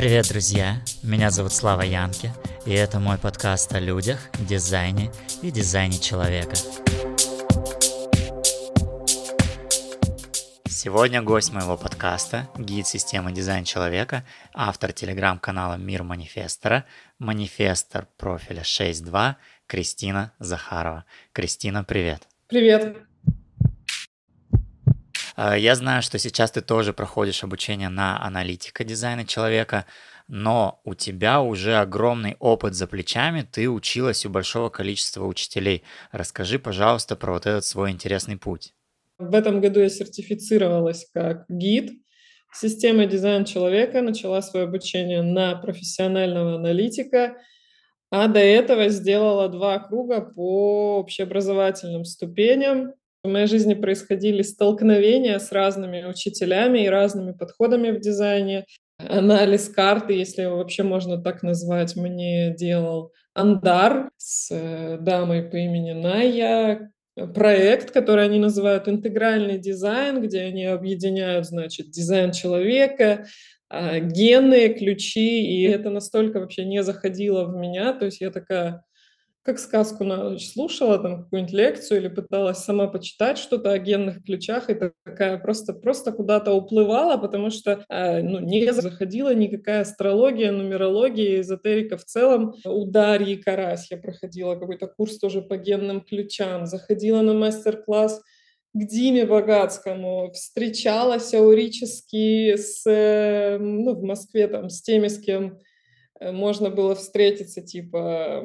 Привет, друзья! Меня зовут Слава Янки, и это мой подкаст о людях, дизайне и дизайне человека. Сегодня гость моего подкаста, гид системы дизайн человека, автор телеграм-канала Мир Манифестора, манифестор профиля 6.2 Кристина Захарова. Кристина, привет! Привет! А, я знаю, что сейчас ты тоже проходишь обучение на аналитика дизайна человека, но у тебя уже огромный опыт за плечами, ты училась у большого количества учителей. Расскажи, пожалуйста, про вот этот свой интересный путь. В этом году я сертифицировалась как гид системы дизайн человека, начала свое обучение на профессионального аналитика, а до этого сделала два круга по общеобразовательным ступеням в моей жизни происходили столкновения с разными учителями и разными подходами в дизайне. Анализ карты, если его вообще можно так назвать, мне делал Андар с э, дамой по имени Ная. Проект, который они называют интегральный дизайн, где они объединяют, значит, дизайн человека, а, генные ключи, и это настолько вообще не заходило в меня, то есть я такая как сказку на ночь слушала, там какую-нибудь лекцию или пыталась сама почитать что-то о генных ключах, и такая просто, просто куда-то уплывала, потому что э, ну, не заходила никакая астрология, нумерология, эзотерика в целом. У Дарьи Карась я проходила какой-то курс тоже по генным ключам, заходила на мастер-класс к Диме Богатскому, встречалась аурически с, э, ну, в Москве там с теми, с кем можно было встретиться, типа,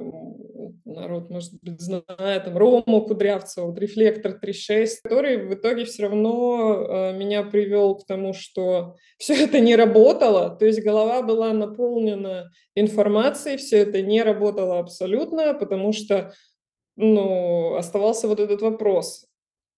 народ, может быть, знает, там, Рому Кудрявцева, вот «Рефлектор 3.6», который в итоге все равно э, меня привел к тому, что все это не работало, то есть голова была наполнена информацией, все это не работало абсолютно, потому что, ну, оставался вот этот вопрос.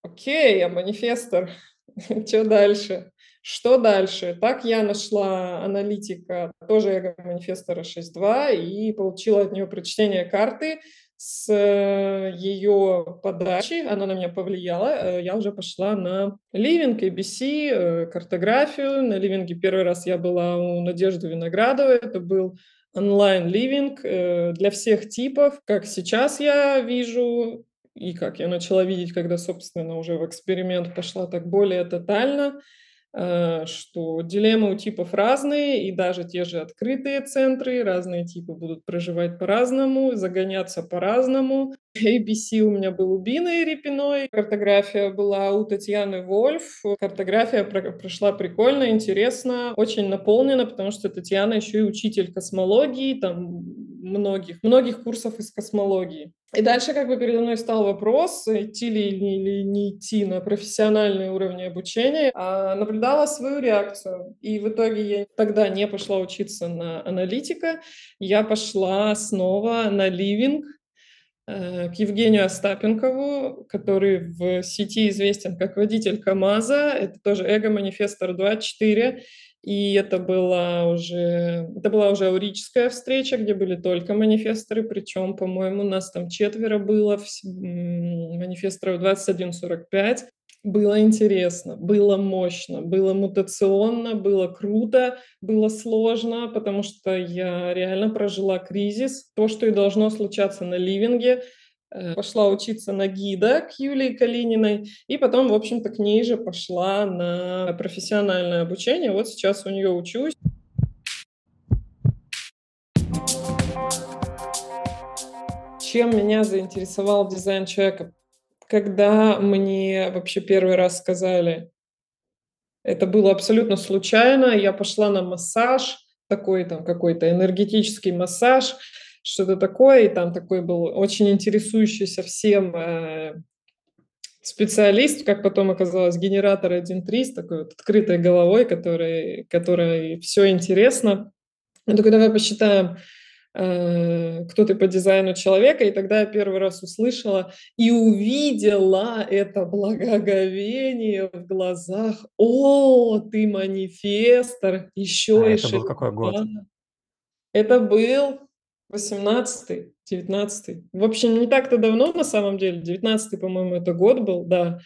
Окей, я манифестор, что дальше? Что дальше? Так я нашла аналитика, тоже эго манифестора 6.2, и получила от нее прочтение карты с э, ее подачи, она на меня повлияла, э, я уже пошла на ливинг, ABC, э, картографию. На ливинге первый раз я была у Надежды Виноградовой, это был онлайн-ливинг для всех типов, как сейчас я вижу, и как я начала видеть, когда, собственно, уже в эксперимент пошла так более тотально – что дилеммы у типов разные, и даже те же открытые центры, разные типы будут проживать по-разному, загоняться по-разному. ABC у меня был у Бины Репиной, картография была у Татьяны Вольф. Картография прошла прикольно, интересно, очень наполнена, потому что Татьяна еще и учитель космологии, там многих, многих курсов из космологии. И дальше как бы передо мной стал вопрос, идти ли или не идти на профессиональные уровни обучения. А наблюдала свою реакцию. И в итоге я тогда не пошла учиться на аналитика, я пошла снова на ливинг, э, к Евгению Остапенкову, который в сети известен как водитель КАМАЗа. Это тоже эго-манифестор 24. И это была уже, это была уже аурическая встреча, где были только манифесторы, причем, по-моему, нас там четверо было, манифесторов 21-45. Было интересно, было мощно, было мутационно, было круто, было сложно, потому что я реально прожила кризис. То, что и должно случаться на ливинге, пошла учиться на гида к Юлии Калининой, и потом, в общем-то, к ней же пошла на профессиональное обучение. Вот сейчас у нее учусь. Чем меня заинтересовал дизайн человека? Когда мне вообще первый раз сказали, это было абсолютно случайно, я пошла на массаж, такой там какой-то энергетический массаж, что-то такое, и там такой был очень интересующийся всем э, специалист, как потом оказалось, генератор 1.3 с такой вот открытой головой, который, которой все интересно. Я такой, давай посчитаем, э, кто ты по дизайну человека, и тогда я первый раз услышала и увидела это благоговение в глазах. О, ты манифестор, еще а и это был какой год? Это был 18 19 В общем, не так-то давно на самом деле. 19 по-моему, это год был, да.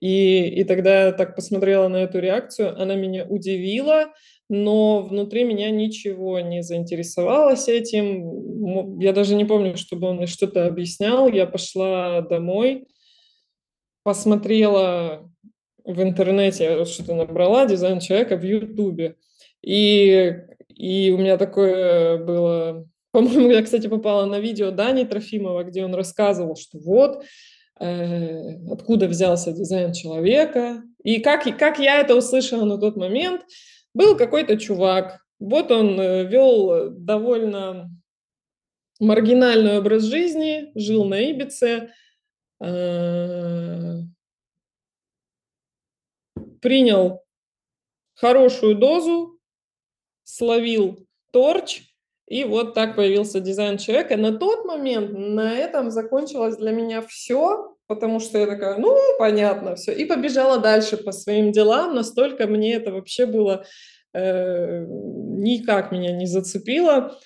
И, и тогда я так посмотрела на эту реакцию, она меня удивила, но внутри меня ничего не заинтересовалось этим. Я даже не помню, чтобы он мне что-то объяснял. Я пошла домой, посмотрела в интернете, я что-то набрала, дизайн человека в Ютубе. И, и у меня такое было... По-моему, я, кстати, попала на видео Дани Трофимова, где он рассказывал, что вот, э, откуда взялся дизайн человека. И как, как я это услышала на тот момент, был какой-то чувак, вот он э, вел довольно маргинальный образ жизни, жил на Ибице, э, принял хорошую дозу, словил торч, и вот так появился дизайн человека. На тот момент на этом закончилось для меня все, потому что я такая, ну, понятно, все. И побежала дальше по своим делам. Настолько мне это вообще было э, никак меня не зацепило.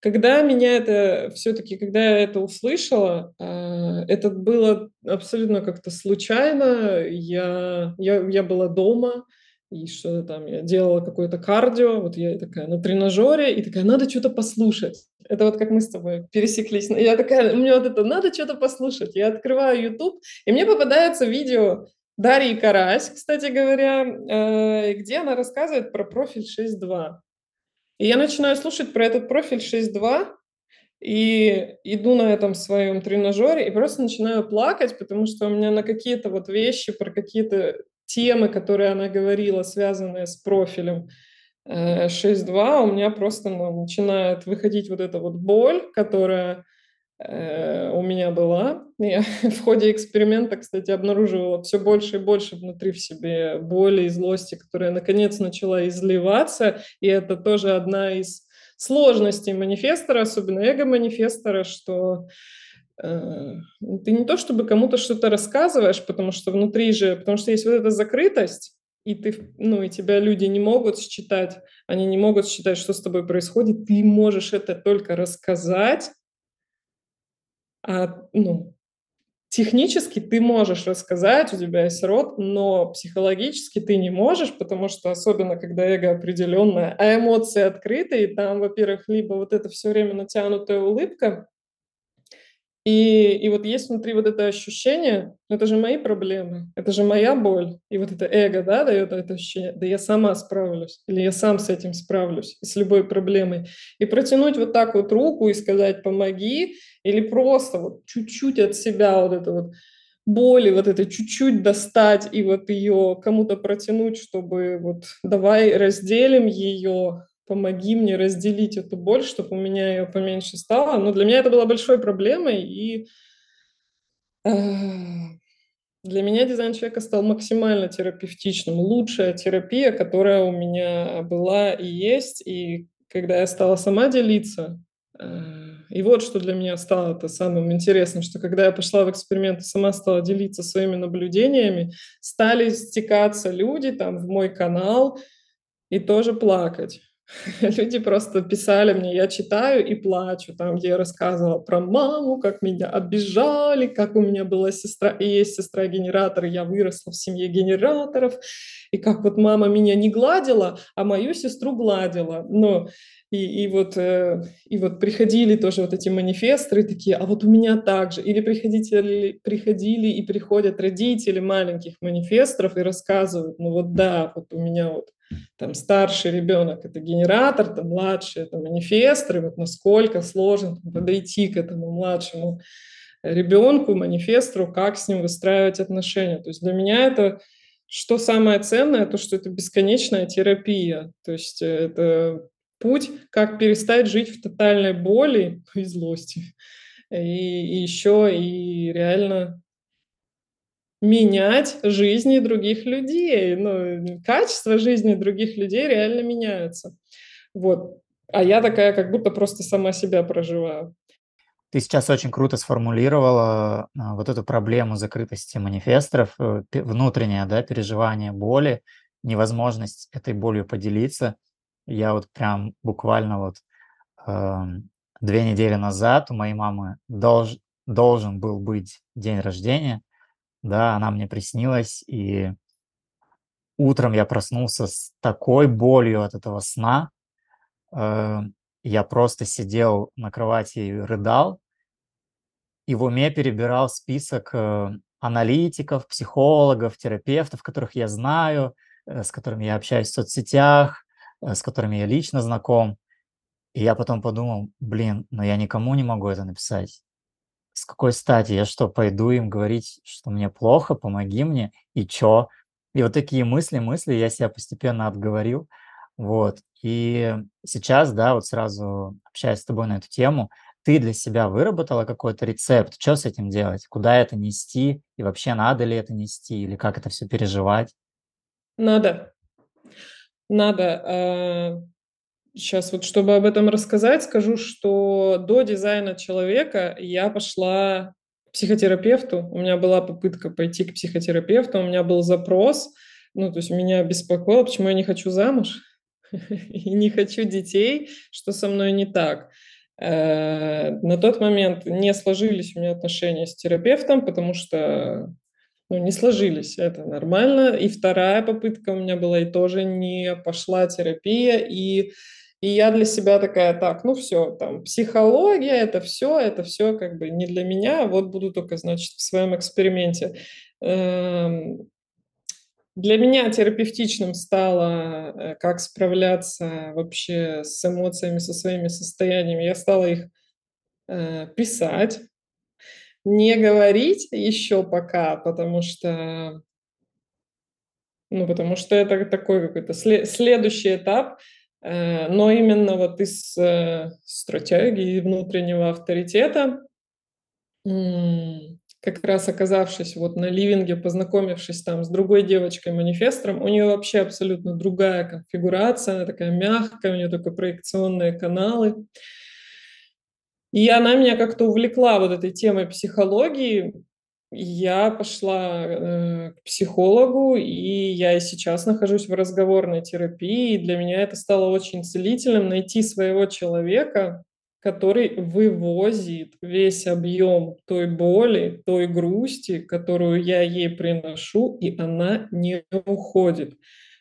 Когда меня это все-таки, когда я это услышала, э, это было абсолютно как-то случайно. Я, я, я была дома, и что там, я делала какое-то кардио, вот я такая на тренажере, и такая, надо что-то послушать. Это вот как мы с тобой пересеклись. Я такая, мне вот это, надо что-то послушать. Я открываю YouTube, и мне попадается видео Дарьи Карась, кстати говоря, э, где она рассказывает про профиль 6.2. И я начинаю слушать про этот профиль 6.2, и иду на этом своем тренажере и просто начинаю плакать, потому что у меня на какие-то вот вещи, про какие-то темы, которые она говорила, связанные с профилем 6.2, э, у меня просто ну, начинает выходить вот эта вот боль, которая э, у меня была. Я в ходе эксперимента, кстати, обнаруживала все больше и больше внутри в себе боли и злости, которая наконец начала изливаться. И это тоже одна из сложностей манифестора, особенно эго-манифестора, что ты не то чтобы кому-то что-то рассказываешь, потому что внутри же, потому что есть вот эта закрытость, и ты, ну, и тебя люди не могут считать, они не могут считать, что с тобой происходит, ты можешь это только рассказать, а, ну, технически ты можешь рассказать, у тебя есть рот, но психологически ты не можешь, потому что особенно, когда эго определенное, а эмоции открыты, и там, во-первых, либо вот это все время натянутая улыбка, и, и вот есть внутри вот это ощущение, ну это же мои проблемы, это же моя боль. И вот это эго, да, дает это ощущение, да я сама справлюсь, или я сам с этим справлюсь, с любой проблемой. И протянуть вот так вот руку и сказать «помоги», или просто вот чуть-чуть от себя вот это вот боли, вот это чуть-чуть достать и вот ее кому-то протянуть, чтобы вот давай разделим ее, помоги мне разделить эту боль, чтобы у меня ее поменьше стало. Но для меня это было большой проблемой, и э, для меня дизайн человека стал максимально терапевтичным. Лучшая терапия, которая у меня была и есть. И когда я стала сама делиться, э, и вот что для меня стало это самым интересным, что когда я пошла в эксперимент и сама стала делиться своими наблюдениями, стали стекаться люди там в мой канал и тоже плакать. Люди просто писали мне, я читаю и плачу, там, где я рассказывала про маму, как меня обижали, как у меня была сестра, и есть сестра-генератор, я выросла в семье генераторов, и как вот мама меня не гладила, а мою сестру гладила. Но и, и, вот, э, и вот приходили тоже вот эти манифесторы такие, а вот у меня так же. Или приходили, приходили и приходят родители маленьких манифесторов и рассказывают, ну вот да, вот у меня вот там старший ребенок это генератор, там младший это манифестор, и вот насколько сложно подойти к этому младшему ребенку, манифестору, как с ним выстраивать отношения. То есть для меня это что самое ценное, то, что это бесконечная терапия. То есть это путь, как перестать жить в тотальной боли и злости. И, и еще и реально менять жизни других людей. Ну, качество жизни других людей реально меняется. Вот. А я такая, как будто просто сама себя проживаю. Ты сейчас очень круто сформулировала а, вот эту проблему закрытости манифесторов, э, внутреннее да, переживание боли, невозможность этой болью поделиться. Я вот прям буквально вот э, две недели назад у моей мамы долж, должен был быть день рождения, Да, она мне приснилась, и утром я проснулся с такой болью от этого сна. Э, я просто сидел на кровати и рыдал. И в уме перебирал список, э, аналитиков, психологов, терапевтов, которых я знаю, э, с которыми я общаюсь в соцсетях, с которыми я лично знаком. И я потом подумал: "Блин, но я никому не могу это написать. С какой стати? Я что, пойду им говорить, что мне плохо, помоги мне, и чё?" И вот такие мысли мысли я себя постепенно отговорил. Вот. И сейчас, да, вот сразу общаясь с тобой на эту тему, ты для себя выработала какой-то рецепт? Чё с этим делать? Куда это нести? И вообще надо ли это нести? Или как это всё переживать? Надо. Надо. А, щас вот, чтобы об этом рассказать, скажу, что до дизайна человека я пошла к психотерапевту. У меня была попытка пойти к психотерапевту, у меня был запрос. Ну, то есть меня беспокоило, почему я не хочу замуж и не хочу детей, что со мной не так. Э, на тот момент не сложились у меня отношения с терапевтом, потому что, ну, не сложились. Это нормально. И 2 попытка у меня была, и тоже не пошла терапия. И и я для себя такая: "Так, ну всё, там психология- это всё это всё как бы не для меня. Вот буду тока, значит, в своем эксперименте". Эм, для меня терапевтичным стало, э, как справляться вообще с эмоциями, со своими состояниями. Я стала их, э, писать. Не говорить еще пока, потому что ну, потому что это такой какой-то сле следующий этап. Э, но именно вот из, э, стратегии внутреннего авторитета, как раз оказавшись вот на ливинге, познакомившись там с другой девочкой-манифестором, у неё вообще абсолютно другая конфигурация, она такая мягкая, у неё только проекционные каналы. И она меня как-то увлекла вот этой темой психологии. Я пошла, э, к психологу, и я и сейчас нахожусь в разговорной терапии. И для меня это стало очень целительным- найти своего человека, который вывозит весь объем той боли, той грусти, которую я ей приношу, и она не уходит.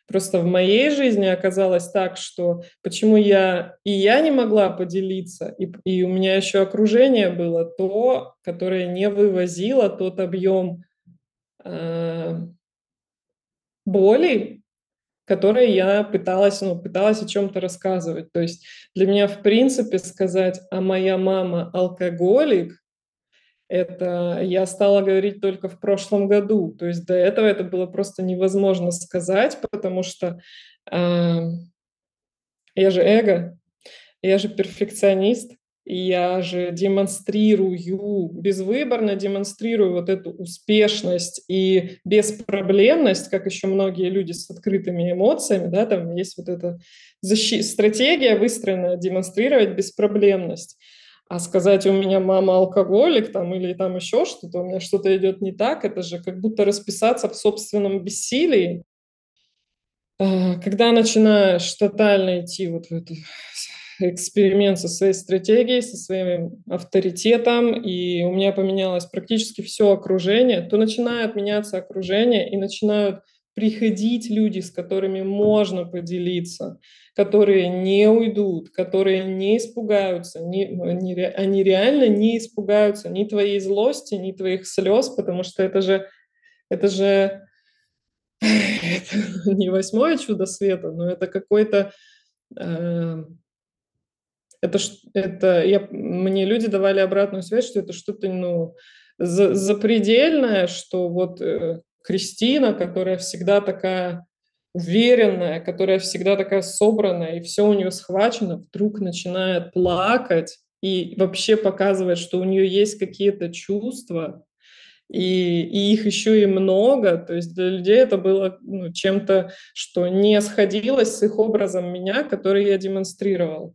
Просто в моей жизни оказалось так, что почему я и я не могла поделиться, и и у меня еще окружение было то, которое не вывозило тот объем, а боли, который я пыталась, ну, пыталась о чём-то рассказывать. То есть для меня, в принципе, сказать: "А моя мама алкоголик"- это я стала говорить только в прошлом году. То есть до этого это было просто невозможно сказать, потому что, ам, я же эго, я же перфекционист, я же демонстрирую, безвыборно демонстрирую вот эту успешность и беспроблемность, как еще многие люди с открытыми эмоциями, да, там есть вот эта защи стратегия выстроена демонстрировать беспроблемность. А сказать: "У меня мама алкоголик", там, или там еще что-то, у меня что-то идет не так- это же как будто расписаться в собственном бессилии. А, когда начинаешь тотально идти вот в эту с эксперимент со своей стратегией, со своим авторитетом, и у меня поменялось практически всё окружение, то начинает меняться окружение, и начинают приходить люди, с которыми можно поделиться, которые не уйдут, которые не испугаются, не ре они реально не испугаются ни твоей злости, ни твоих слез, потому что это же это же это не "Восьмое чудо света", но это какой-то, э это это я мне люди давали обратную связь, что это что-то, ну, за запредельное, что вот, э, Кристина, которая всегда такая уверенная, которая всегда такая собранная, и всё у неё схвачено, вдруг начинает плакать и вообще показывать, что у неё есть какие-то чувства, и и их еще и много. То есть для людей это было, ну, чем-то, что не сходилось с их образом меня, который я демонстрировала.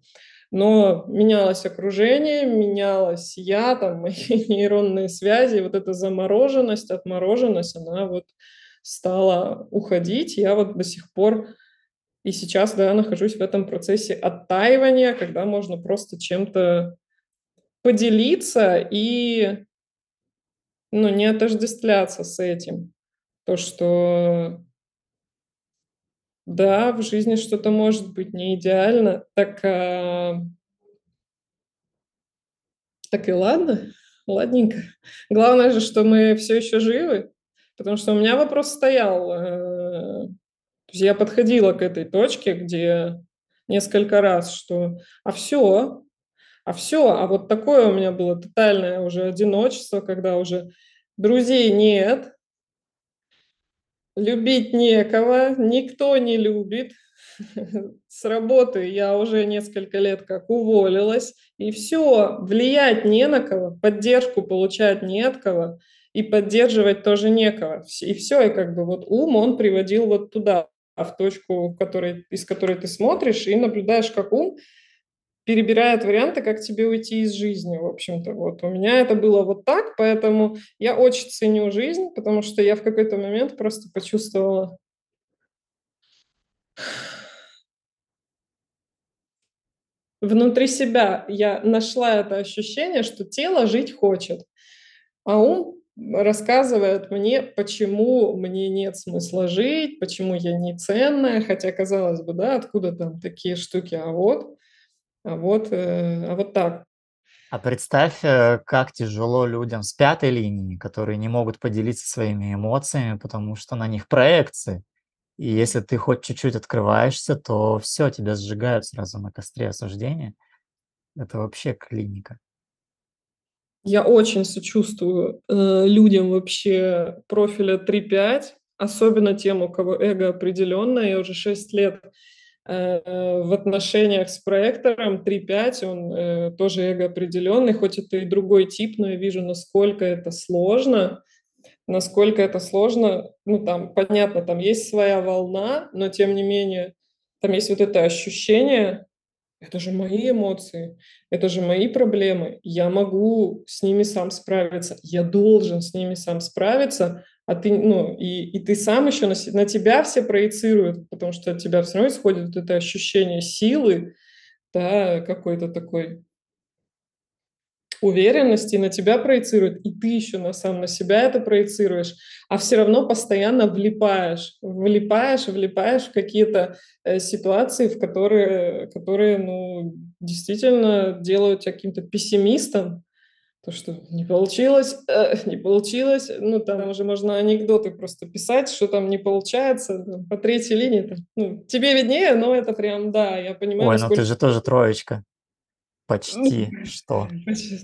Но менялось окружение, менялась я, там мои нейронные связи, вот эта замороженность, отмороженность, она вот стала уходить. Я вот до сих пор и сейчас, да, нахожусь в этом процессе оттаивания, когда можно просто чем-то поделиться и ну, не отождествляться с этим. То, что да, в жизни что-то может быть не идеально, так, а так и ладно, ладненько. Главное же, что мы все еще живы, потому что у меня вопрос стоял. э, То есть я подходила к этой точке, где несколько раз, что а все, а все, а вот такое у меня было тотальное уже одиночество, когда уже друзей нет, любить некого, никто не любит. С работы я уже несколько лет как уволилась, и все, влиять не на кого, поддержку получать не от кого, и поддерживать тоже некого. И все, и как бы вот ум, он приводил вот туда, в точку, в из которой ты смотришь и наблюдаешь, как ум перебирает варианты, как тебе уйти из жизни, в общем-то. Вот у меня это было вот так, поэтому я очень ценю жизнь, потому что я в какой-то момент просто почувствовала внутри себя я нашла это ощущение, что тело жить хочет, а ум рассказывает мне, почему мне нет смысла жить, почему я не ценная, хотя казалось бы, да, откуда там такие штуки, а вот, а вот, э, а вот так. А представь, э, как тяжело людям с пятой линии, которые не могут поделиться своими эмоциями, потому что на них проекции. И если ты хоть чуть-чуть открываешься, то все, тебя сжигают сразу на костре осуждения. Это вообще клиника. Я очень сочувствую э, людям вообще профиля 3-5, особенно тем, у кого эго определенное. Я уже 6 лет э, в отношениях с проектором 3-5, он э, тоже эго определенный, хоть это и другой тип, но я вижу, насколько это сложно, насколько это сложно. Ну, там, понятно, там есть своя волна, но тем не менее, там есть вот это ощущение, это же мои эмоции, это же мои проблемы. Я могу с ними сам справиться. Я должен с ними сам справиться. А ты, ну, и, и ты сам еще на, на тебя все проецируют, потому что от тебя все равно исходит это ощущение силы, да, какой-то такой уверенности на тебя проецирует, и ты еще на сам на себя это проецируешь, а все равно постоянно влипаешь, влипаешь, влипаешь в какие-то э, ситуации, в которые, которые, ну, действительно делают тебя каким-то пессимистом, то, что не получилось, э, не получилось, ну, там уже можно анекдоты просто писать, что там не получается, там, по третьей линии, там, ну, тебе виднее, но это прям, да, я понимаю, Ой, ну ты же тоже троечка. Почти что.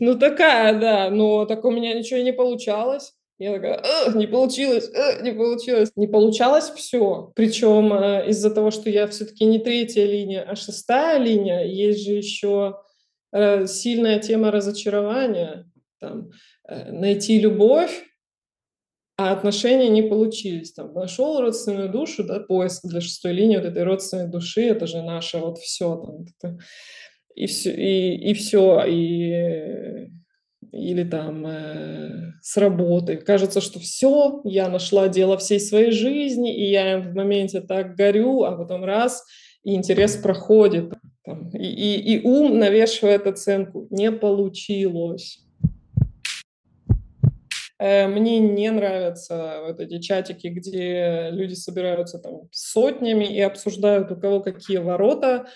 ну, такая, да, но так у меня ничего не получалось. Я такая: "Ах, не получилось, э, не получилось". Не получалось все. Причем, э, из-за того, что я все таки не третья линия, а шестая линия, есть же еще, э, сильная тема разочарования. Там, э, найти любовь, а отношения не получились. Там нашел родственную душу, да, поиск для шестой линии вот этой родственной души, это же наше вот все там. Это и все, и, и все, и или там э, с работы. Кажется, что все, я нашла дело всей своей жизни, и я в моменте так горю, а потом раз, и интерес проходит. Там, и, и, и ум навешивает оценку. Не получилось. Э, мне не нравятся вот эти чатики, где люди собираются там сотнями и обсуждают, у кого какие ворота,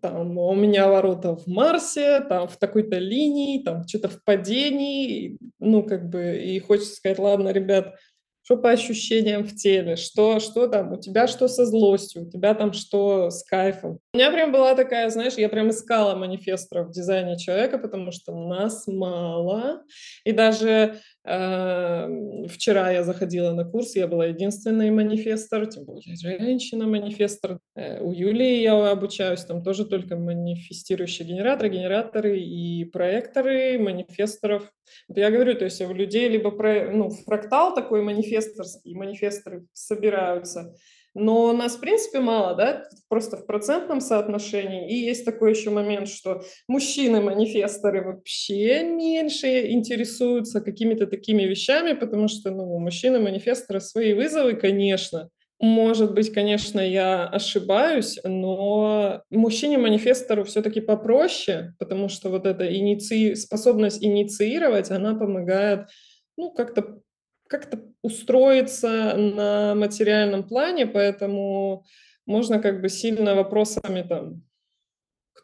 там у меня ворота в Марсе, там в такой-то линии, там что-то в падении, ну, как бы, и хочется сказать, ладно, ребят, что по ощущениям в теле, что, что там, у тебя что со злостью, у тебя там что с кайфом. Меня прям была такая, знаешь, я прям искала манифесторов в дизайне человека, потому что нас мало, и даже Эм, вчера я заходила на курс, я была единственный манифестор, тем более женщина-манифестор. Э, у Юлии я обучаюсь, там тоже только манифестирующие генераторы, генераторы и проекторы манифесторов. Вот я говорю, то есть у людей либо про, ну, фрактал такой манифесторский, манифесторы собираются, но нас, в принципе, мало, да, просто в процентном соотношении. И есть такой еще момент, что мужчины-манифесторы вообще меньше интересуются какими-то такими вещами, потому что, ну, мужчины-манифесторы свои вызовы, конечно. Может быть, конечно, я ошибаюсь, но мужчине-манифестору все-таки попроще, потому что вот эта иници... способность инициировать, она помогает ну, как-то как-то устроиться на материальном плане, поэтому можно как бы сильно вопросами там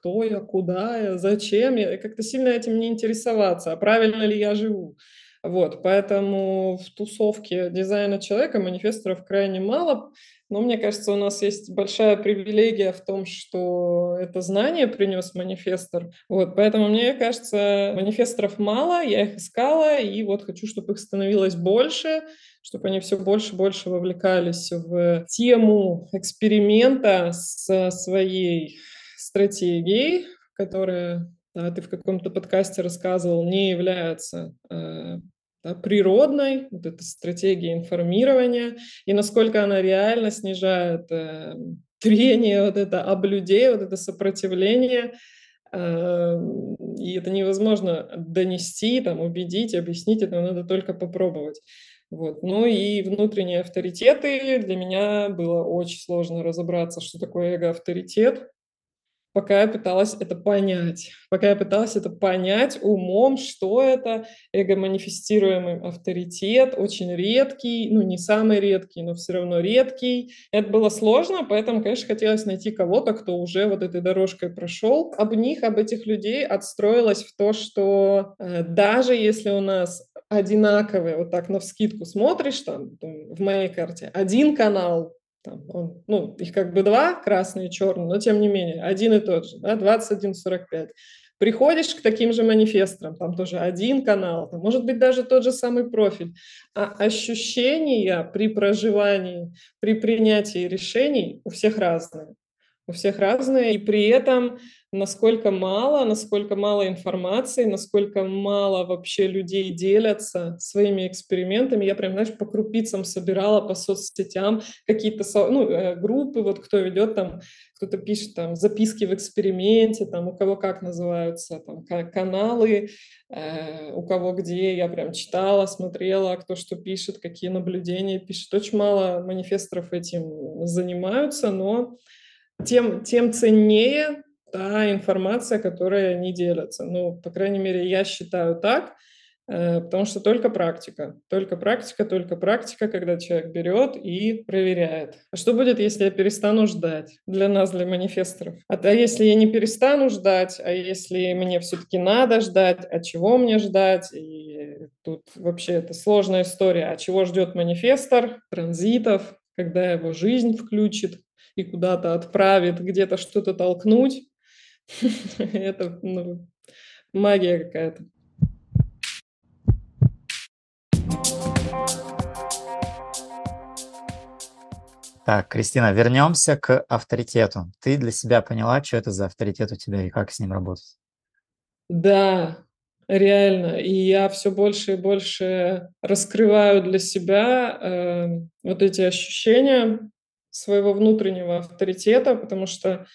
кто я, куда я, зачем я, как-то сильно этим не интересоваться, а правильно ли я живу. Вот, поэтому в тусовке дизайна человека манифесторов крайне мало, но мне кажется, у нас есть большая привилегия в том, что это знание принес манифестор. Вот, поэтому мне кажется, манифесторов мало, я их искала, и вот хочу, чтобы их становилось больше, чтобы они все больше и больше вовлекались в тему эксперимента со своей стратегией, которая да, ты в каком-то подкасте рассказывал, не является э, да, природной, вот эта стратегия информирования, и насколько она реально снижает э, трение вот это об людей, вот это сопротивление, э, и это невозможно донести, там, убедить, объяснить, это надо только попробовать. Вот. Ну и внутренние авторитеты. Для меня было очень сложно разобраться, что такое эго-авторитет пока я пыталась это понять, пока я пыталась это понять умом, что это эго-манифестируемый авторитет, очень редкий, ну не самый редкий, но все равно редкий. Это было сложно, поэтому, конечно, хотелось найти кого-то, кто уже вот этой дорожкой прошел. Об них, об этих людей отстроилось в то, что э, даже если у нас одинаковые, вот так на вскидку смотришь, там, в моей карте, один канал там, он, ну, их как бы два, красный и черный, но тем не менее, один и тот же, да, 21.45. Приходишь к таким же манифесторам, там тоже один канал, там, может быть, даже тот же самый профиль. А ощущения при проживании, при принятии решений у всех разные. У всех разные, и при этом насколько мало, насколько мало информации, насколько мало вообще людей делятся своими экспериментами. Я прям, знаешь, по крупицам собирала по соцсетям какие-то ну, э, группы, вот кто ведет там, кто-то пишет там записки в эксперименте, там у кого как называются, там каналы, э, у кого где. Я прям читала, смотрела, кто что пишет, какие наблюдения пишет. Очень мало манифесторов этим занимаются, но тем, тем ценнее та информация, которая не делится. Ну, по крайней мере, я считаю так, э, потому что только практика, только практика, только практика, когда человек берет и проверяет. А что будет, если я перестану ждать для нас, для манифесторов? А то если я не перестану ждать, а если мне все-таки надо ждать, а чего мне ждать? И тут вообще это сложная история. А чего ждет манифестор? Транзитов, когда его жизнь включит и куда-то отправит, где-то что-то толкнуть. Это ну, магия какая-то. Так, Кристина, вернемся к авторитету. Ты для себя поняла, что это за авторитет у тебя и как с ним работать? Да, реально. И я все больше и больше раскрываю для себя э, вот эти ощущения своего внутреннего авторитета, потому что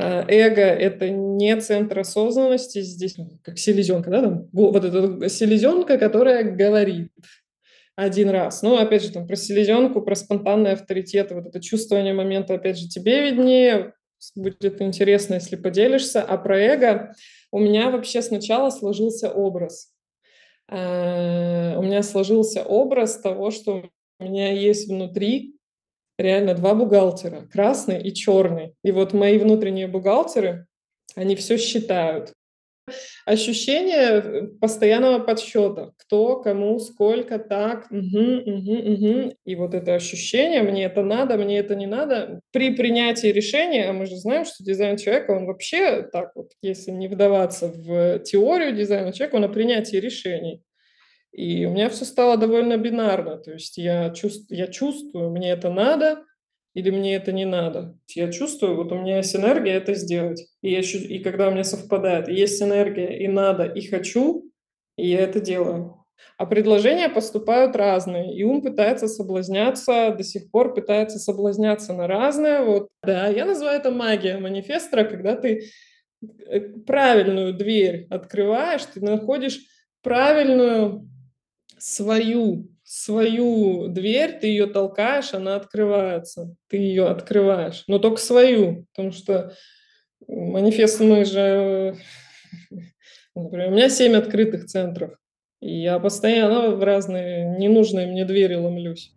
Э, эго – это не центр осознанности, здесь как селезенка, да, там, вот эта селезенка, которая говорит один раз. Ну, опять же, там, про селезенку, про спонтанный авторитет, вот это чувствование момента, опять же, тебе виднее, будет интересно, если поделишься. А про эго у меня вообще сначала сложился образ. Э, у меня сложился образ того, что у меня есть внутри реально два бухгалтера, красный и черный. И вот мои внутренние бухгалтеры, они все считают. Ощущение э, постоянного подсчета. Кто, кому, сколько, так. Угу, угу, угу. И вот это ощущение, мне это надо, мне это не надо. При принятии решения, а мы же знаем, что дизайн человека, он вообще так вот, если не вдаваться в теорию дизайна человека, он о принятии решений. И у меня все стало довольно бинарно. То есть я, чувств, я чувствую, мне это надо или мне это не надо. Я чувствую, вот у меня есть энергия это сделать. И, я, и когда у меня совпадает, есть энергия и надо, и хочу, и я это делаю. А предложения поступают разные, и ум пытается соблазняться, до сих пор пытается соблазняться на разное. Вот, да, я называю это магия манифестора, когда ты э, правильную дверь открываешь, ты находишь правильную свою, свою дверь, ты ее толкаешь, она открывается. Ты ее открываешь, но только свою, потому что манифест мы же... Например, у меня семь открытых центров. И я постоянно в разные ненужные мне двери ломлюсь.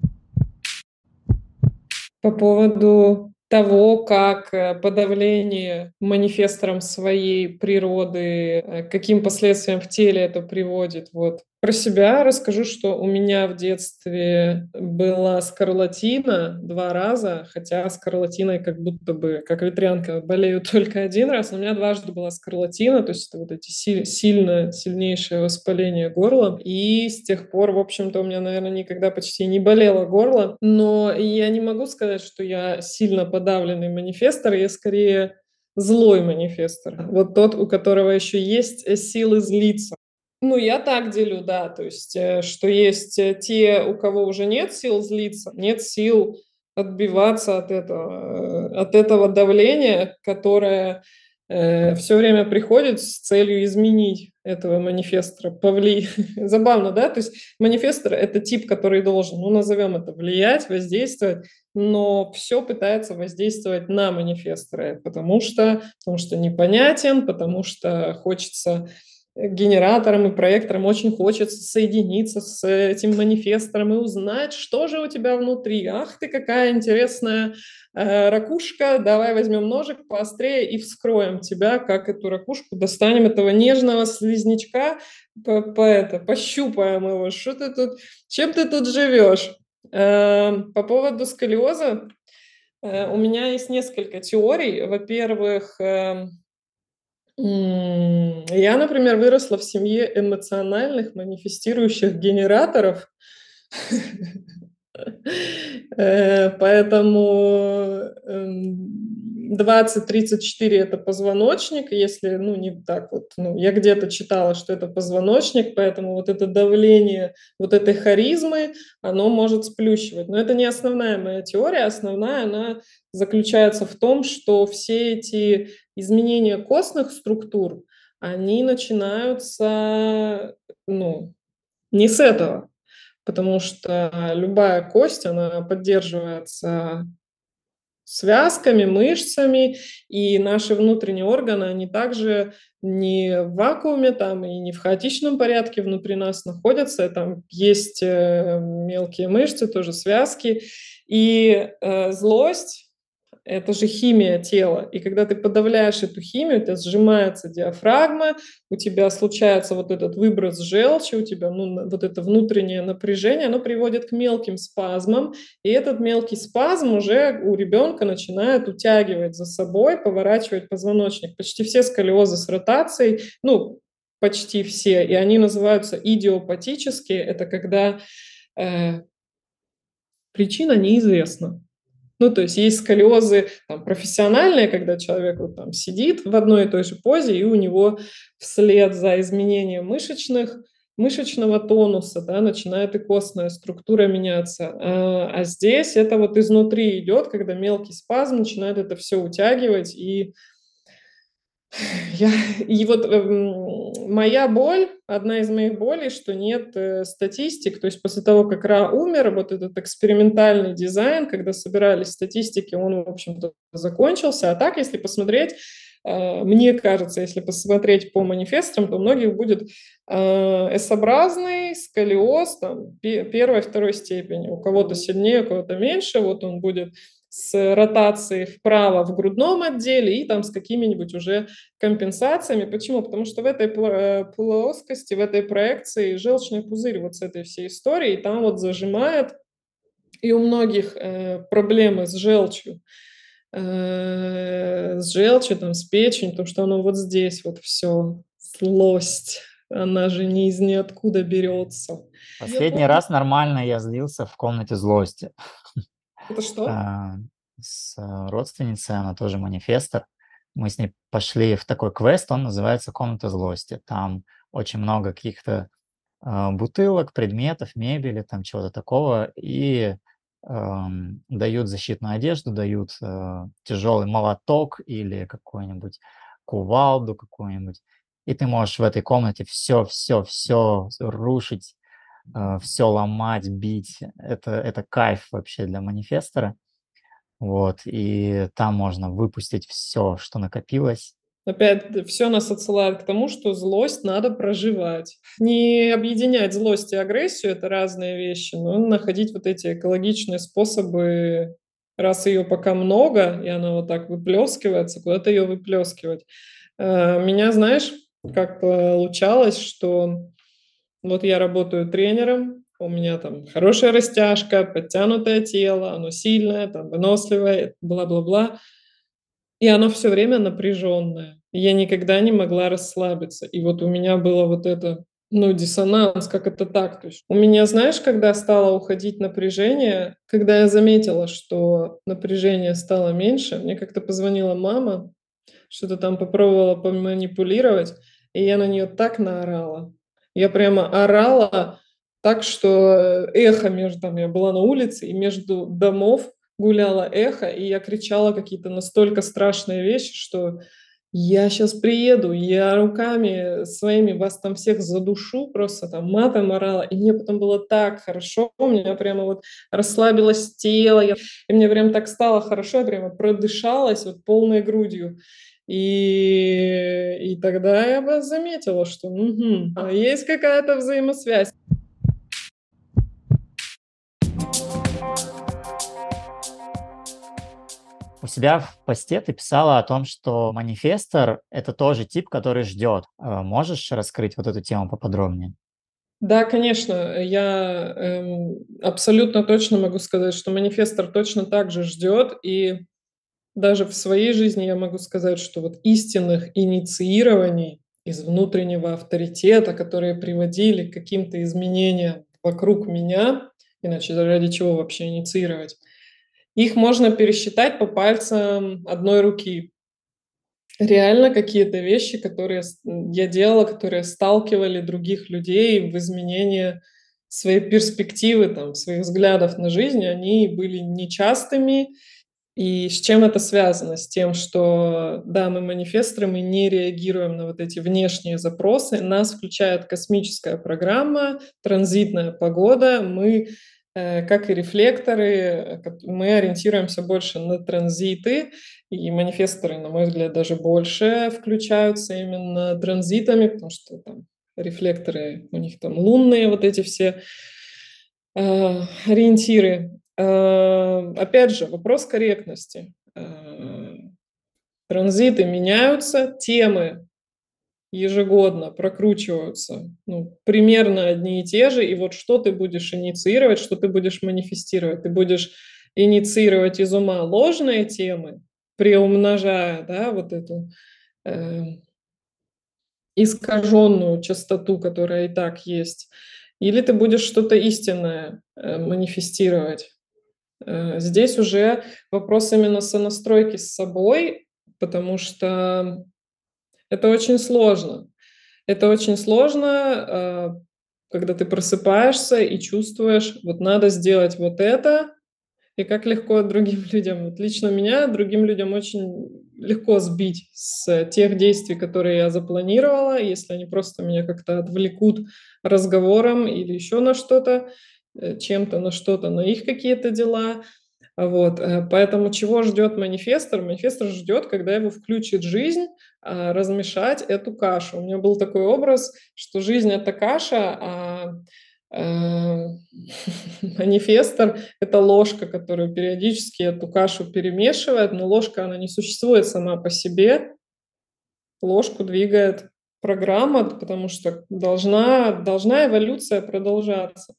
По поводу того, как э, подавление манифестором своей природы, э, каким последствиям в теле это приводит. Вот. Про себя расскажу, что у меня в детстве была скарлатина два раза, хотя скарлатиной как будто бы, как ветрянка, болею только один раз. У меня дважды была скарлатина, то есть это вот эти си- сильно, сильнейшее воспаление горла. И с тех пор, в общем-то, у меня, наверное, никогда почти не болело горло. Но я не могу сказать, что я сильно подавленный манифестор, я скорее злой манифестор. Вот тот, у которого еще есть силы злиться. Ну, я так делю, да, то есть, э, что есть э, те, у кого уже нет сил злиться, нет сил отбиваться от этого, э, от этого давления, которое э, все время приходит с целью изменить этого манифестора, повли... Забавно, да? То есть манифестор – это тип, который должен, ну, назовем это, влиять, воздействовать, но все пытается воздействовать на манифестора, потому что, потому что непонятен, потому что хочется генератором и проектором очень хочется соединиться с этим манифестором и узнать, что же у тебя внутри. Ах ты, какая интересная э, ракушка, давай возьмем ножик поострее и вскроем тебя, как эту ракушку, достанем этого нежного слизнячка, по, по это, пощупаем его, что ты тут, чем ты тут живешь. Э, по поводу сколиоза, э, у меня есть несколько теорий. Во-первых, э, я, например, выросла в семье эмоциональных манифестирующих генераторов. Э, поэтому 20-34 эм, это позвоночник, если, ну, не так вот, ну, я где-то читала, что это позвоночник, поэтому вот это давление вот этой харизмы, оно может сплющивать. Но это не основная моя теория, основная, она заключается в том, что все эти изменения костных структур, они начинаются, ну, не с этого, потому что любая кость, она поддерживается связками, мышцами, и наши внутренние органы, они также не в вакууме там и не в хаотичном порядке внутри нас находятся, там есть э, мелкие мышцы, тоже связки, и э, злость это же химия тела. И когда ты подавляешь эту химию, у тебя сжимается диафрагма, у тебя случается вот этот выброс желчи, у тебя ну, вот это внутреннее напряжение, оно приводит к мелким спазмам, и этот мелкий спазм уже у ребенка начинает утягивать за собой, поворачивать позвоночник. Почти все сколиозы с ротацией, ну, почти все, и они называются идиопатические, это когда э, причина неизвестна. Ну, то есть есть сколиозы там, профессиональные, когда человек вот там сидит в одной и той же позе, и у него вслед за изменением мышечных мышечного тонуса, да, начинает и костная структура меняться. А, а здесь это вот изнутри идет, когда мелкий спазм начинает это все утягивать, и я, и вот э, моя боль, одна из моих болей, что нет э, статистик. То есть после того, как Ра умер, вот этот экспериментальный дизайн, когда собирались статистики, он, в общем-то, закончился. А так, если посмотреть, э, мне кажется, если посмотреть по манифестам, то у многих будет э, S-образный сколиоз там, первой, второй степени. У кого-то сильнее, у кого-то меньше. Вот он будет с ротацией вправо в грудном отделе и там с какими-нибудь уже компенсациями. Почему? Потому что в этой э, плоскости, в этой проекции желчный пузырь вот с этой всей историей, там вот зажимает, и у многих э, проблемы с желчью, э, с желчью, там, с печенью, потому что оно вот здесь вот все, злость, она же не из ниоткуда берется. Последний раз нормально я злился в комнате злости. Это что? А, с э, родственницей, она тоже манифестор. Мы с ней пошли в такой квест, он называется «Комната злости». Там очень много каких-то э, бутылок, предметов, мебели, там чего-то такого, и э, дают защитную одежду, дают э, тяжелый молоток или какой-нибудь кувалду какую-нибудь, и ты можешь в этой комнате все, все, все рушить, все ломать, бить. Это, это кайф вообще для манифестора. Вот, и там можно выпустить все, что накопилось, Опять все нас отсылает к тому, что злость надо проживать. Не объединять злость и агрессию – это разные вещи, но находить вот эти экологичные способы, раз ее пока много, и она вот так выплескивается, куда-то ее выплескивать. Э, меня, знаешь, как получалось, что вот я работаю тренером, у меня там хорошая растяжка, подтянутое тело, оно сильное, там, выносливое, бла-бла-бла – и оно все время напряженное. Я никогда не могла расслабиться. И вот у меня было вот это, ну, диссонанс, как это так? То есть у меня, знаешь, когда стало уходить напряжение, когда я заметила, что напряжение стало меньше, мне как-то позвонила мама, что-то там попробовала поманипулировать, и я на нее так наорала. Я прямо орала так, что эхо между там, я была на улице, и между домов гуляло эхо, и я кричала какие-то настолько страшные вещи, что я сейчас приеду, я руками своими вас там всех задушу, просто там матом орала, и мне потом было так хорошо, у меня прямо вот расслабилось тело, я, и мне прям так стало хорошо, я прямо продышалась вот полной грудью. И, и тогда я бы заметила, что угу, есть какая-то взаимосвязь. У себя в посте ты писала о том, что манифестор – это тоже тип, который ждет. Э, можешь раскрыть вот эту тему поподробнее? Да, конечно, я эм, абсолютно точно могу сказать, что манифестор точно так же ждет, и даже в своей жизни я могу сказать, что вот истинных инициирований из внутреннего авторитета, которые приводили к каким-то изменениям вокруг меня, иначе ради чего вообще инициировать, их можно пересчитать по пальцам одной руки. Реально какие-то вещи, которые я делала, которые сталкивали других людей в изменение своей перспективы, там, своих взглядов на жизнь, они были нечастыми. И с чем это связано? С тем, что, да, мы манифесторы, мы не реагируем на вот эти внешние запросы, нас включает космическая программа, транзитная погода, мы как и рефлекторы, э, мы ориентируемся больше на транзиты, и манифесторы, на мой взгляд, даже больше включаются именно транзитами, потому что там рефлекторы, у них там лунные вот эти все э, ориентиры. Э, опять же, вопрос корректности. Э, транзиты меняются, темы ежегодно прокручиваются ну, примерно одни и те же, и вот что ты будешь инициировать, что ты будешь манифестировать. Ты будешь инициировать из ума ложные темы, приумножая да, вот эту э, искаженную частоту, которая и так есть, или ты будешь что-то истинное э, манифестировать. Э, здесь уже вопрос именно сонастройки с собой, потому что это очень сложно. Это очень сложно, а, когда ты просыпаешься и чувствуешь, вот надо сделать вот это, и как легко другим людям. Вот лично меня другим людям очень легко сбить с тех действий, которые я запланировала, если они просто меня как-то отвлекут разговором или еще на что-то, э, чем-то на что-то, на их какие-то дела. Вот, э, поэтому чего ждет манифестор? Манифестор ждет, когда его включит жизнь, а, размешать эту кашу. У меня был такой образ, что жизнь это каша, а э, манифестор – это ложка, которую периодически эту кашу перемешивает, но ложка, она не существует сама по себе. Ложку двигает программа, потому что должна, должна эволюция продолжаться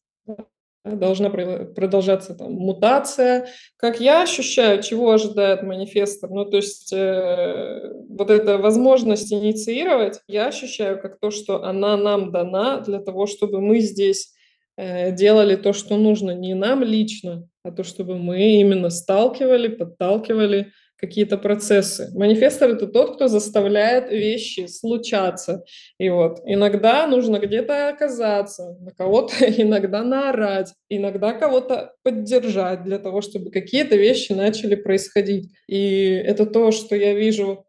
должна продолжаться там мутация. Как я ощущаю, чего ожидает манифестор, ну то есть э, вот эта возможность инициировать, я ощущаю как то, что она нам дана для того, чтобы мы здесь э, делали то, что нужно не нам лично, а то, чтобы мы именно сталкивали, подталкивали какие-то процессы. Манифестор – это тот, кто заставляет вещи случаться. И вот иногда нужно где-то оказаться, на кого-то иногда наорать, иногда кого-то поддержать для того, чтобы какие-то вещи начали происходить. И это то, что я вижу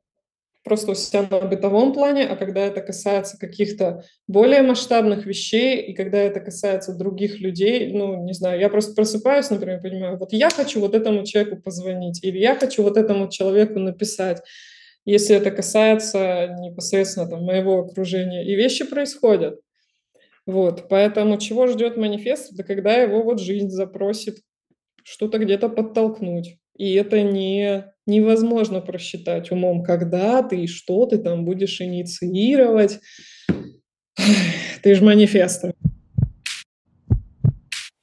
просто у себя на бытовом плане, а когда это касается каких-то более масштабных вещей, и когда это касается других людей, ну, не знаю, я просто просыпаюсь, например, понимаю, вот я хочу вот этому человеку позвонить, или я хочу вот этому человеку написать. если это касается непосредственно там, моего окружения. И вещи происходят. Вот, поэтому чего ждет манифест? Это когда его вот жизнь запросит что-то где-то подтолкнуть. И это не, невозможно просчитать умом, когда ты и что ты там будешь инициировать. Ты же манифестор.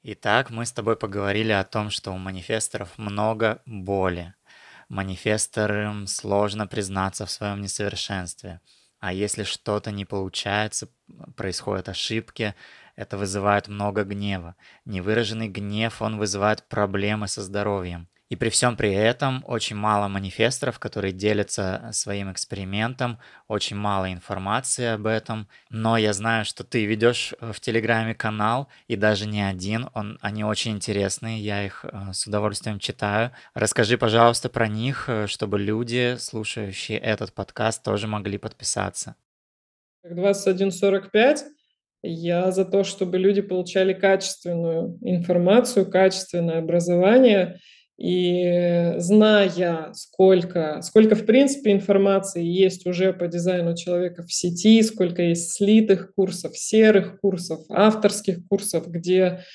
Итак, мы с тобой поговорили о том, что у манифесторов много боли. Манифесторам сложно признаться в своем несовершенстве. А если что-то не получается, происходят ошибки, это вызывает много гнева. Невыраженный гнев, он вызывает проблемы со здоровьем. И при всем при этом очень мало манифесторов, которые делятся своим экспериментом, очень мало информации об этом. Но я знаю, что ты ведешь в Телеграме канал, и даже не один, он, они очень интересные, я их э, с удовольствием читаю. Расскажи, пожалуйста, про них, э, чтобы люди, слушающие этот подкаст, тоже могли подписаться. 21.45 я за то, чтобы люди получали качественную информацию, качественное образование – и зная, сколько, сколько в принципе информации есть уже по дизайну человека в сети, сколько есть слитых курсов, серых курсов, авторских курсов, где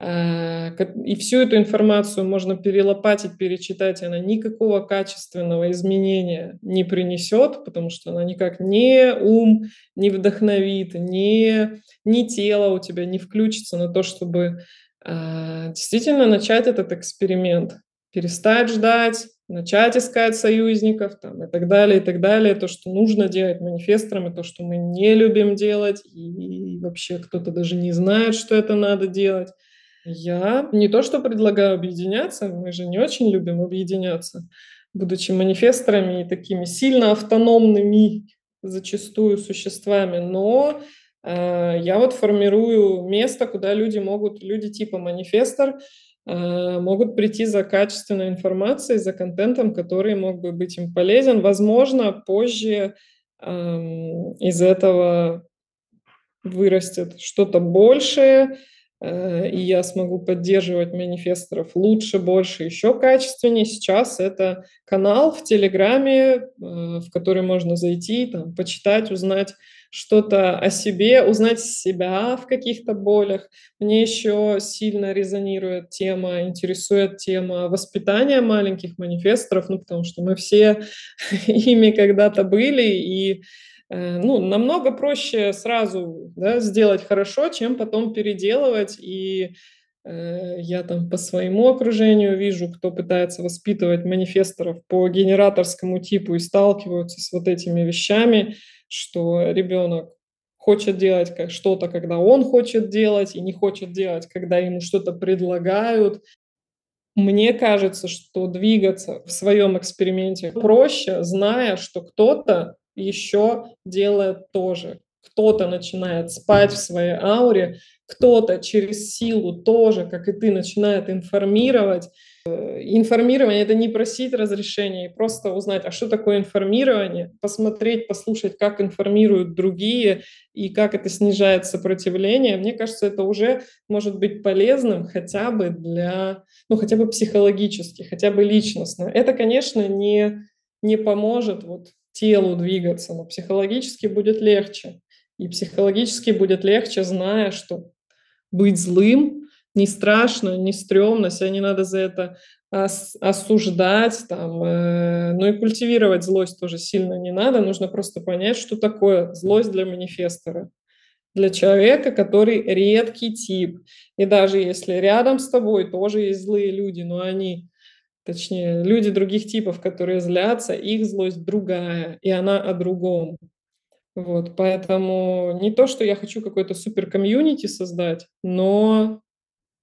э, и всю эту информацию можно перелопатить, перечитать, она никакого качественного изменения не принесет, потому что она никак не ум не вдохновит, не, не тело у тебя не включится на то, чтобы а, действительно начать этот эксперимент, перестать ждать, начать искать союзников там, и так далее, и так далее. То, что нужно делать манифесторам, и то, что мы не любим делать, и вообще кто-то даже не знает, что это надо делать. Я не то, что предлагаю объединяться, мы же не очень любим объединяться, будучи манифесторами и такими сильно автономными зачастую существами, но Э, я вот формирую место, куда люди могут, люди типа манифестор, могут прийти за качественной информацией, за контентом, который мог бы быть им полезен. Возможно, позже эм, из этого вырастет что-то большее, э, и я смогу поддерживать манифесторов лучше, больше, еще качественнее. Сейчас это канал в Телеграме, в который можно зайти, там, почитать, узнать что-то о себе, узнать себя в каких-то болях. Мне еще сильно резонирует тема, интересует тема воспитания маленьких манифесторов, ну, потому что мы все ими когда-то были, и э, ну, намного проще сразу да, сделать хорошо, чем потом переделывать. И э, я там по своему окружению вижу, кто пытается воспитывать манифесторов по генераторскому типу и сталкиваются с вот этими вещами что ребенок хочет делать что-то, когда он хочет делать, и не хочет делать, когда ему что-то предлагают. Мне кажется, что двигаться в своем эксперименте проще, зная, что кто-то еще делает тоже. Кто-то начинает спать в своей ауре, кто-то через силу тоже, как и ты, начинает информировать, Э, информирование — это не просить разрешения, просто узнать, а что такое информирование, посмотреть, послушать, как информируют другие и как это снижает сопротивление. Мне кажется, это уже может быть полезным хотя бы для, ну, хотя бы психологически, хотя бы личностно. Это, конечно, не, не поможет вот телу двигаться, но психологически будет легче. И психологически будет легче, зная, что быть злым не страшно, не стрёмно, себя не надо за это ос- осуждать, там, э, ну и культивировать злость тоже сильно не надо, нужно просто понять, что такое злость для манифестора, для человека, который редкий тип. И даже если рядом с тобой тоже есть злые люди, но они, точнее, люди других типов, которые злятся, их злость другая, и она о другом. Вот, поэтому не то, что я хочу какой-то супер комьюнити создать, но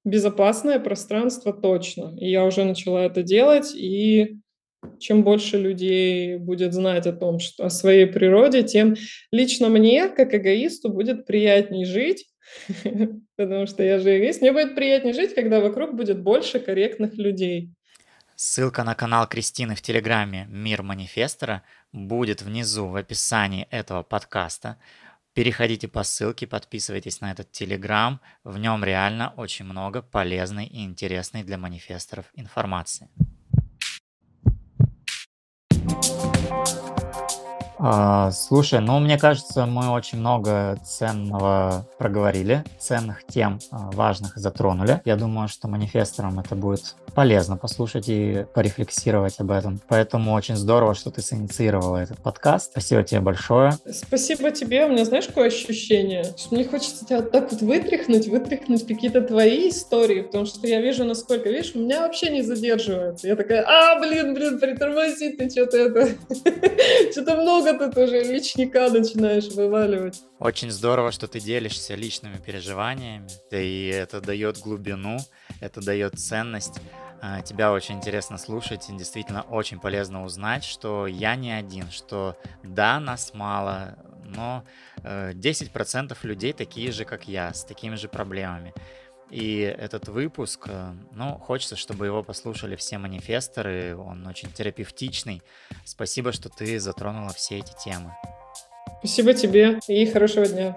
безопасное пространство точно. И я уже начала это делать, и чем больше людей будет знать о том, что о своей природе, тем лично мне, как эгоисту, будет приятней жить, потому что я же эгоист. Мне будет приятнее жить, когда вокруг будет больше корректных людей. Ссылка на канал Кристины в Телеграме «Мир манифестора» будет внизу в описании этого подкаста. Переходите по ссылке, подписывайтесь на этот телеграм. В нем реально очень много полезной и интересной для манифесторов информации. А, слушай, ну, мне кажется, мы очень много ценного проговорили, ценных тем а, важных затронули. Я думаю, что манифесторам это будет полезно послушать и порефлексировать об этом. Поэтому очень здорово, что ты синициировала этот подкаст. Спасибо тебе большое. Спасибо тебе. У меня знаешь, какое ощущение? Что мне хочется тебя вот так вот вытряхнуть, вытряхнуть какие-то твои истории, потому что я вижу, насколько, видишь, у меня вообще не задерживается. Я такая, а, блин, блин, притормози ты что-то это... Что-то много ты тоже личника начинаешь вываливать. Очень здорово, что ты делишься личными переживаниями, и это дает глубину, это дает ценность. А, тебя очень интересно слушать, и действительно очень полезно узнать, что я не один, что да, нас мало, но 10% э, людей такие же, как я, с такими же проблемами. И этот выпуск, э, ну, хочется, чтобы его послушали все манифесторы, он очень терапевтичный. Спасибо, что ты затронула все эти темы. Спасибо тебе и хорошего дня.